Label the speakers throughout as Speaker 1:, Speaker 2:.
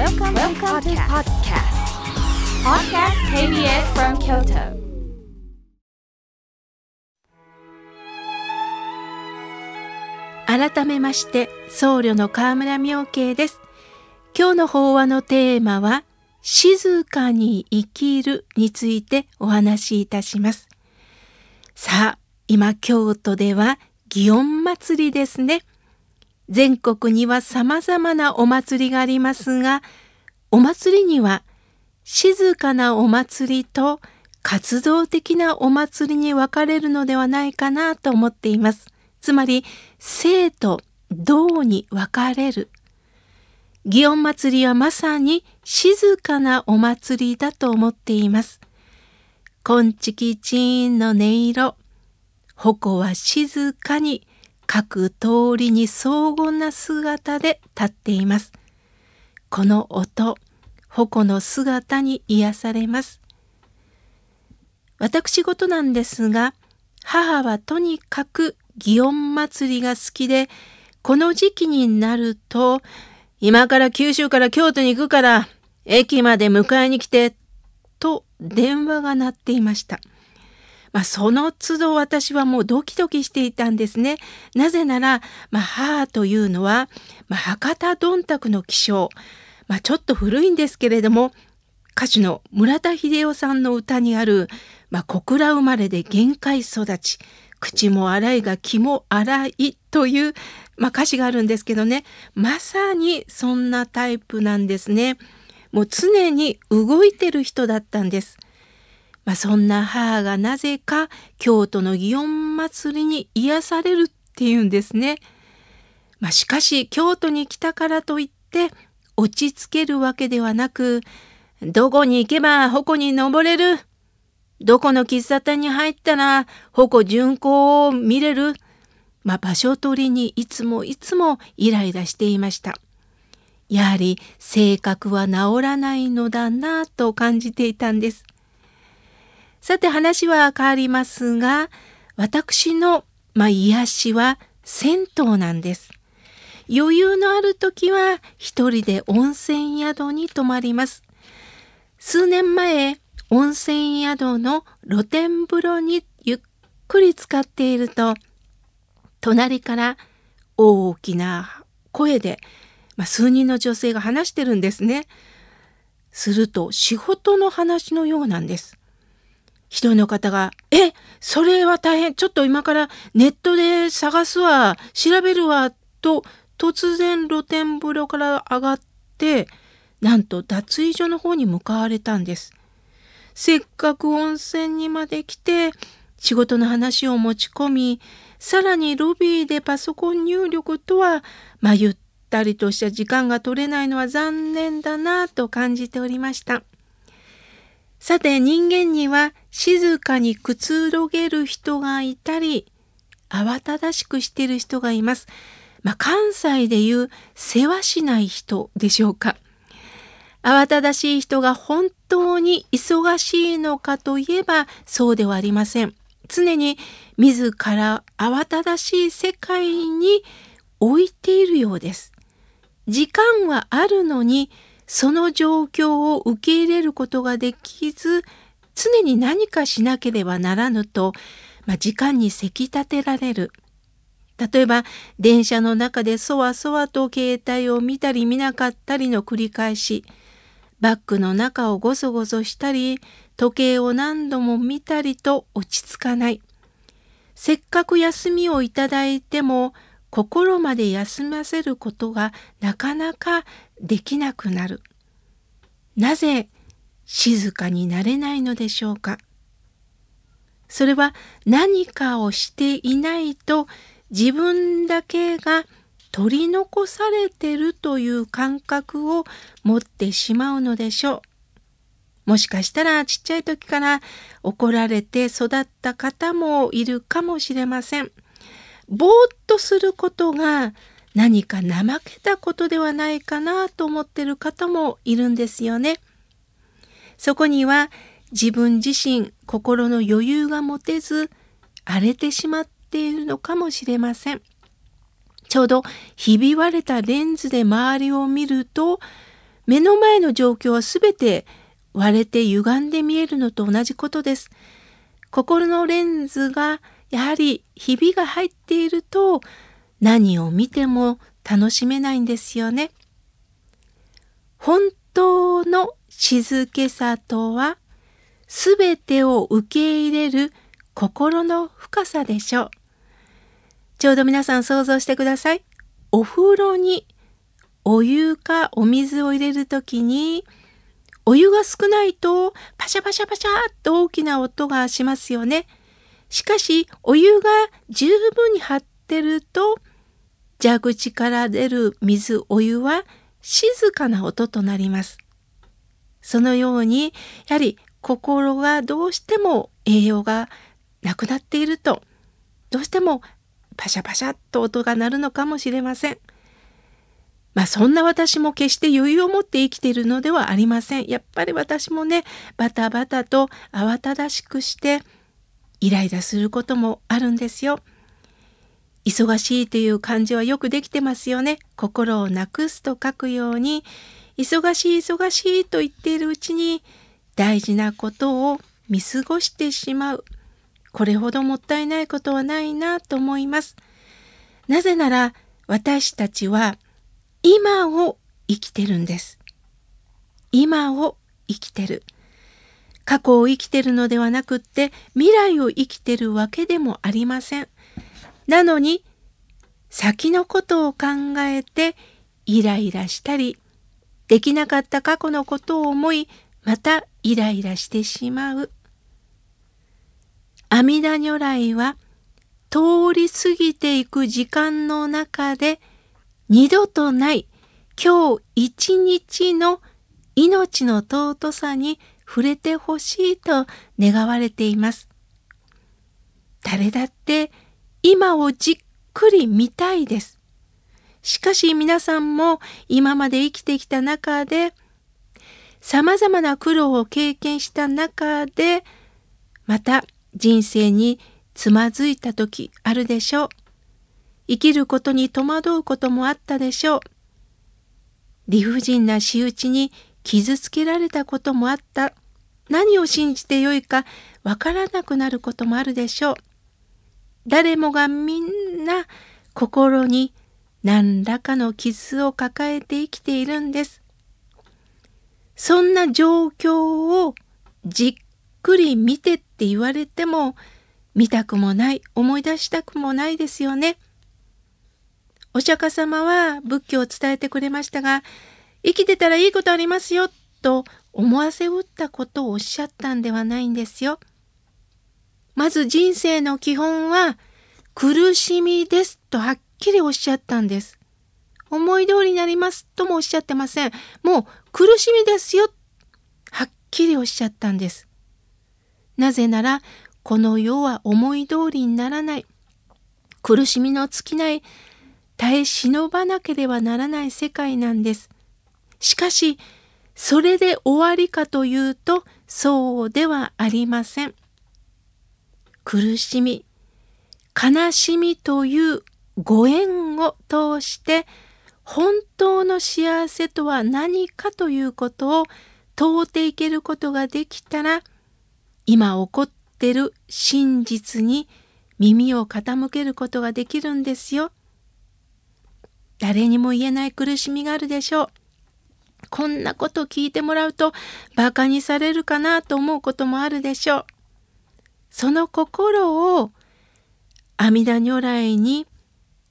Speaker 1: Welcome, Welcome to podcast. Podcast KBS from Kyoto.
Speaker 2: 改めまして僧侶の河村明慶です今日の法話のテーマは静かに生きるについてお話しいたしますさあ今京都では祇園祭りですね全国には様々なお祭りがありますがお祭りには静かなお祭りと活動的なお祭りに分かれるのではないかなと思っています。つまり生と道に分かれる。祇園祭りはまさに静かなお祭りだと思っています。金色チーンの音色、矛は静かに各通りに荘厳な姿で立っています。この音、矛の姿に癒されます。私事なんですが、母はとにかく祇園祭りが好きで、この時期になると、今から九州から京都に行くから、駅まで迎えに来て、と電話が鳴っていました。まあ、その都度私はもうドキドキしていたんですね。なぜなら、まあ、母というのは、まあ、博多どんたくの気象、まあ、ちょっと古いんですけれども、歌手の村田秀夫さんの歌にある、まあ、小倉生まれで限界育ち、口も荒いが気も荒いという、まあ、歌詞があるんですけどねまさにそんなタイプなんですね。もう常に動いてる人だったんです。まあ、そんな母がなぜか京都の祇園祭りに癒されるっていうんですね。まあ、しかし京都に来たからといって落ち着けるわけではなくどこに行けば矛に登れる？どこの喫茶店に入ったら矛巡行を見れる？まあ、場所取りにいつもいつもイライラしていました。やはり性格は治らないのだなと感じていたんです。さて話は変わりますが、私の、まあ、癒しは銭湯なんです。余裕のある時は一人で温泉宿に泊まります。数年前、温泉宿の露天風呂にゆっくり使っていると、隣から大きな声で、まあ、数人の女性が話してるんですね。すると仕事の話のようなんです。人の方が「えそれは大変ちょっと今からネットで探すわ調べるわ」と突然露天風呂から上がってなんと脱衣所の方に向かわれたんです。せっかく温泉にまで来て仕事の話を持ち込みさらにロビーでパソコン入力とは、まあ、ゆったりとした時間が取れないのは残念だなと感じておりました。さて人間には静かにくつろげる人がいたり慌ただしくしている人がいます。まあ、関西でいう世話しない人でしょうか。慌ただしい人が本当に忙しいのかといえばそうではありません。常に自ら慌ただしい世界に置いているようです。時間はあるのにその状況を受け入れることができず常に何かしなければならぬと、まあ、時間にせき立てられる。例えば電車の中でそわそわと携帯を見たり見なかったりの繰り返しバッグの中をごそごそしたり時計を何度も見たりと落ち着かない。せっかく休みをいただいても心まで休ませることがなかなかできなくなる。なぜ静かになれないのでしょうか？それは何かをしていないと自分だけが取り残されてるという感覚を持ってしまうのでしょう。もしかしたらちっちゃい時から怒られて育った方もいるかもしれません。ぼーっとすることが何か怠けたことではないかなと思ってる方もいるんですよね。そこには自分自身心の余裕が持てず荒れてしまっているのかもしれません。ちょうどひび割れたレンズで周りを見ると目の前の状況は全て割れて歪んで見えるのと同じことです。心のレンズがやはりひびが入っていると何を見ても楽しめないんですよね。本当の静けさとは全てを受け入れる心の深さでしょう。ちょうど皆さん想像してください。お風呂にお湯かお水を入れるときにお湯が少ないとパシャパシャパシャっと大きな音がしますよね。しかしお湯が十分に張ってると蛇口から出る水お湯は静かな音となります。そのようにやはり心がどうしても栄養がなくなっているとどうしてもパシャパシャっと音が鳴るのかもしれません。まあそんな私も決して余裕を持って生きているのではありません。やっぱり私もねバタバタと慌ただしくしてイライラすることもあるんですよ。忙しいという感じはよくできてますよね。心をなくすと書くように忙しい忙しいと言っているうちに大事なことを見過ごしてしまう。これほどもったいないことはないなと思います。なぜなら私たちは今を生きてるんです。今を生きてる。過去を生きてるのではなくって未来を生きてるわけでもありません。なのに先のことを考えてイライラしたりできなかった過去のことを思いまたイライラしてしまう。阿弥陀如来は通り過ぎていく時間の中で二度とない今日一日の命の尊さに触れてほしいと願われています。誰だって今をじっくり見たいです。しかし皆さんも今まで生きてきた中で様々な苦労を経験した中でまた人生につまずいた時あるでしょう。生きることに戸惑うこともあったでしょう。理不尽な仕打ちに傷つけられたこともあった。何を信じてよいかわからなくなることもあるでしょう。誰もがみんな心に何らかの傷を抱えて生きているんです。そんな状況をじっくり見てって言われても見たくもない思い出したくもないですよね。お釈迦様は仏教を伝えてくれましたが生きてたらいいことありますよと思わせうったことをおっしゃったんではないんですよ。まず人生の基本は苦しみですとはっきりおっしゃったんです。思い通りになりますともおっしゃってません。もう苦しみですよ。はっきりおっしゃったんです。なぜならこの世は思い通りにならない苦しみの尽きない耐え忍ばなければならない世界なんです。しかしそれで終わりかというとそうではありません。苦しみ悲しみというご縁を通して本当の幸せとは何かということを問うていけることができたら今起こってる真実に耳を傾けることができるんですよ。誰にも言えない苦しみがあるでしょう。こんなこと聞いてもらうと馬鹿にされるかなと思うこともあるでしょう。その心を阿弥陀如来に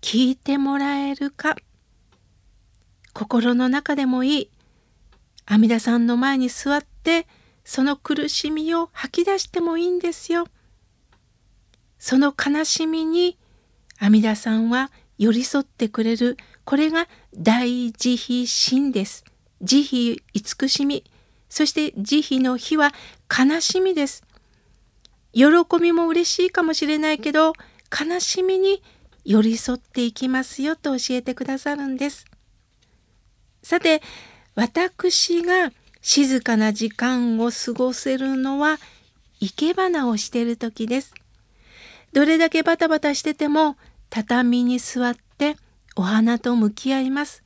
Speaker 2: 聞いてもらえるか？心の中でもいい阿弥陀さんの前に座ってその苦しみを吐き出してもいいんですよ。その悲しみに阿弥陀さんは寄り添ってくれるこれが大慈悲心です。慈悲慈しみそして慈悲の日は悲しみです。喜びも嬉しいかもしれないけど悲しみに寄り添っていきますよと教えてくださるんです。さて私が静かな時間を過ごせるのは生け花をしている時です。どれだけバタバタしてても畳に座ってお花と向き合います。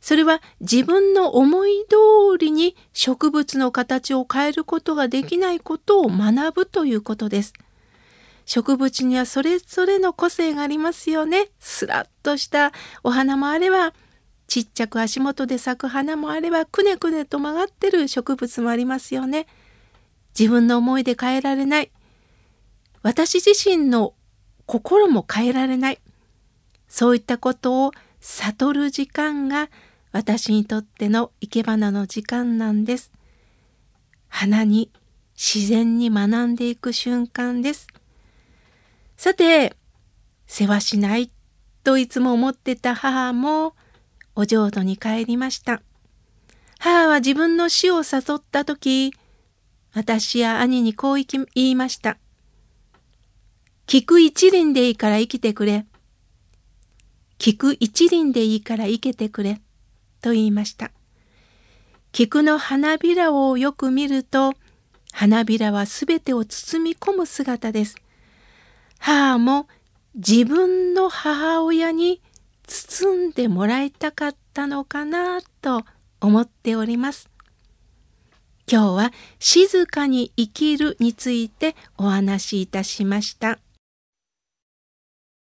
Speaker 2: それは自分の思い通りに植物の形を変えることができないことを学ぶということです。植物にはそれぞれの個性がありますよね。スラッとしたお花もあれば、ちっちゃく足元で咲く花もあれば、くねくねと曲がってる植物もありますよね。自分の思いで変えられない。私自身の心も変えられない。そういったことを悟る時間が私にとっての生け花の時間なんです。花に自然に学んでいく瞬間です。さて、世話しないといつも思ってた母もお浄土に帰りました。母は自分の死を誘った時、私や兄にこう言いました。聞く一輪でいいから生きてくれ。聞く一輪でいいから生けてくれ。と言いました。菊の花びらをよく見ると、花びらはすべてを包み込む姿です。母も自分の母親に包んでもらいたかったのかなと思っております。今日は静かに生きるについてお話しいたしました。